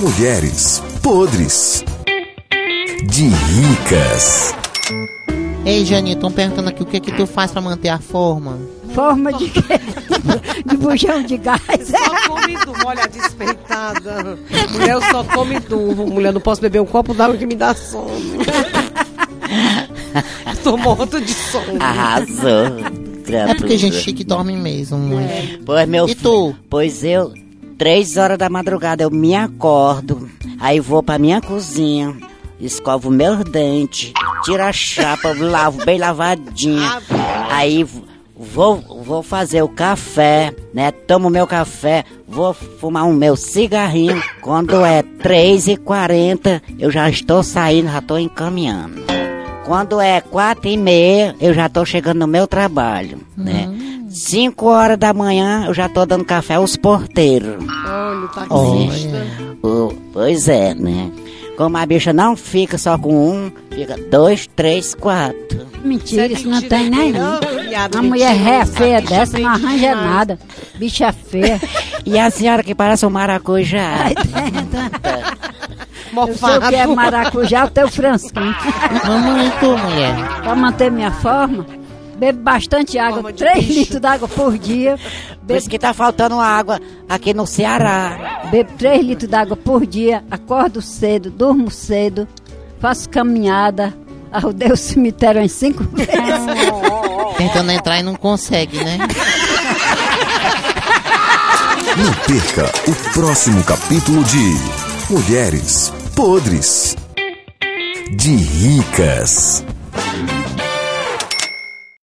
Mulheres podres de ricas. Ei, Janinha, estão perguntando aqui o que é que tu faz pra manter a forma? Forma de quê? De bujão de gás. Só come durmo, olha a despeitada. Mulher, eu só come durmo. Mulher, não posso beber um copo d'água que me dá sono. Tô morto de sono. Arrasou. É porque gente chique dorme mesmo, mulher. Pois meu E tu? Pois eu, três horas da madrugada, eu me acordo, aí vou pra minha cozinha, escovo meus dentes, tiro a chapa, lavo bem lavadinho. Aí vou, vou fazer o café, né? Tomo meu café, vou fumar um meu cigarrinho. Quando é 3h40, eu já estou saindo, já estou encaminhando. Quando é quatro e meia, eu já tô chegando no meu trabalho, né? Cinco horas da manhã, eu já tô dando café aos porteiros. Olha, tá Olha. taxista. Oh, pois é, né? Como a bicha não fica só com um, fica dois, três, quatro. Mentira, Você isso não mentira tem nem. não, viado, Uma mulher ré feia Bicha dessa não arranja demais. nada. Bicha feia. E a senhora que parece um maracujá. Eu sei o que é Mofado. maracujá, o teu fransquinho. Mamãe, tu, mulher. Pra manter minha forma, bebo bastante água, Forma de 3 bicho. litros d'água por dia. Por isso Bebo, que tá faltando água aqui no Ceará. bebo 3 litros d'água por dia, acordo cedo, durmo cedo, faço caminhada, arrudei o cemitério em cinco vezes. Tentando entrar e não consegue, né? Não perca o próximo capítulo de Mulheres podres de ricas.